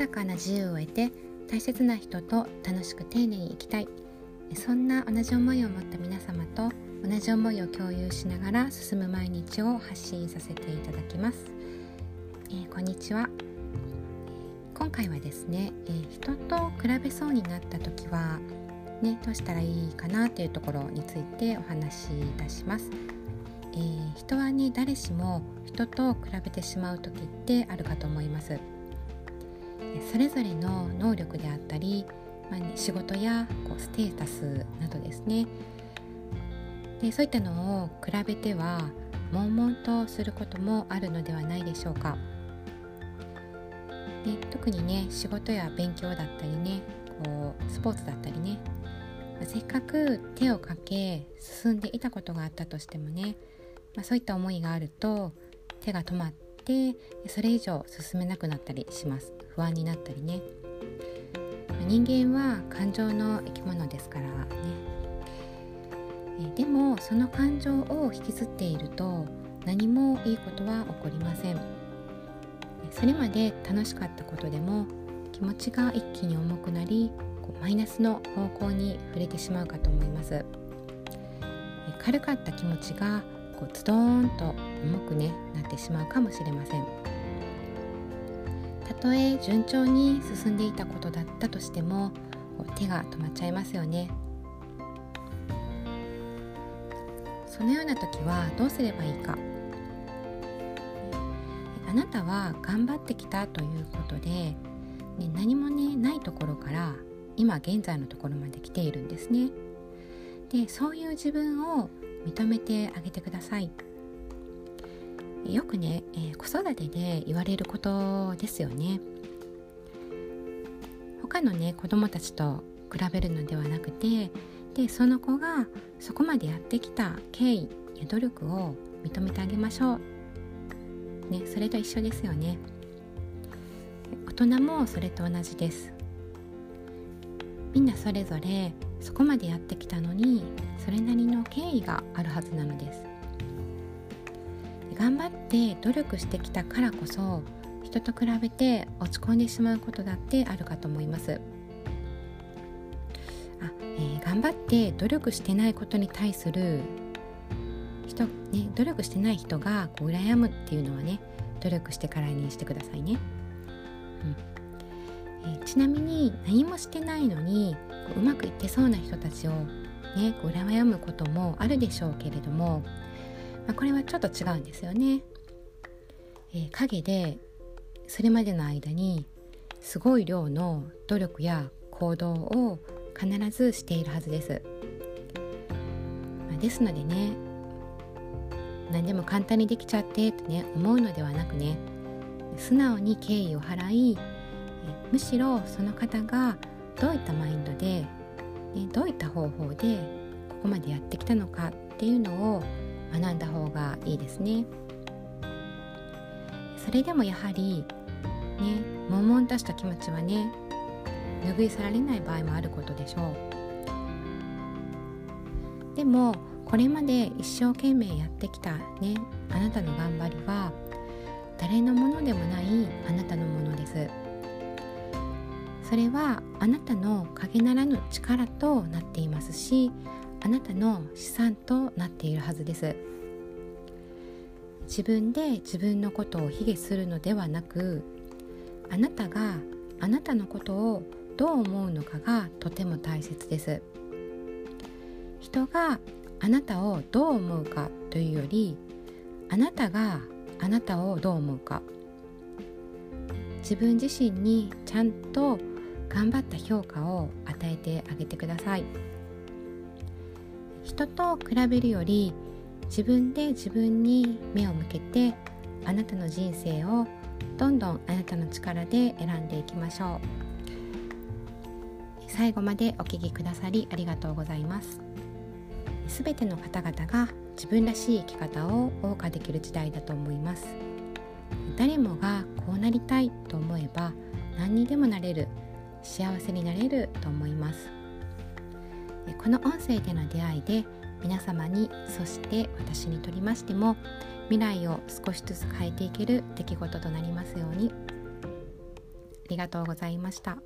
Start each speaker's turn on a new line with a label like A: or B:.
A: 豊かな自由を得て大切な人と楽しく丁寧に生きたい。そんな同じ思いを持った皆様と同じ思いを共有しながら進む毎日を発信させていただきます、えー、こんにちは。今回はですね、えー、人と比べそうになった時はねどうしたらいいかなというところについてお話しいたします、えー、人はね誰しも人と比べてしまう時ってあるかと思います。それぞれの能力であったり、まあ、仕事やこうステータスなどですねでそういったのを比べては悶々とすることもあるのではないでしょうか。で特にね仕事や勉強だったりねこうスポーツだったりねせっかく手をかけ進んでいたことがあったとしてもね、まあ、そういった思いがあると手が止まってそれ以上進めなくなったりします。不安になったりね。人間は感情の生き物ですからね。でもその感情を引きずっていると何もいいことは起こりません。それまで楽しかったことでも気持ちが一気に重くなりマイナスの方向に触れてしまうかと思います。軽かった気持ちがこうズドーンと重くねなってしまうかもしれません。たとえ順調に進んでいたことだったとしても手が止まっちゃいますよね。そのような時はどうすればいいか。あなたは頑張ってきたということで、ね、何もねないところから今現在のところまで来ているんですね。でそういう自分を認めてあげてください。よくね、えー、子育てで言われることですよね。他のね子供たちと比べるのではなくてでその子がそこまでやってきた経緯や努力を認めてあげましょう、ね、それと一緒ですよね。大人もそれと同じです。みんなそれぞれそこまでやってきたのに経緯があるはずなのです。頑張って努力してきたからこそ人と比べて落ち込んでしまうことだってあるかと思います。あえ頑張って努力してないことに対する人、ね、努力してない人がこう羨むっていうのはね努力してからにしてくださいね。うん。えー、ちなみに何もしてないのにううまくいってそうな人たちをねこう羨むこともあるでしょうけれども、まあ、これはちょっと違うんですよね。えー、陰でそれまでの間にすごい量の努力や行動を必ずしているはずです、まあ、ですのでね何でも簡単にできちゃってとね思うのではなくね素直に敬意を払いむしろその方がどういったマインドで、ね、どういった方法でここまでやってきたのかっていうのを学んだ方がいいですね。それでもやはりね悶々とした気持ちはね拭い去られない場合もあることでしょうでもこれまで一生懸命やってきたねあなたの頑張りは誰のものでもないあなたのものですそれはあなたの陰ならぬ力となっていますしあなたの資産となっているはずです。自分で自分のことを卑下するのではなくあなたがあなたのことをどう思うのかがとても大切です。人があなたをどう思うかというよりあなたがあなたをどう思うか。自分自身にちゃんと頑張った評価を与えてあげてください。人と比べるより自分で自分に目を向けてあなたの人生をどんどんあなたの力で選んでいきましょう。最後までお聴きくださりありがとうございます。すべての方々が自分らしい生き方を謳歌できる時代だと思います。誰もがこうなりたいと思えば何にでもなれる。幸せになれると思いますこの音声での出会いで皆様にそして私にとりましても未来を少しずつ変えていける出来事となりますようにありがとうございました。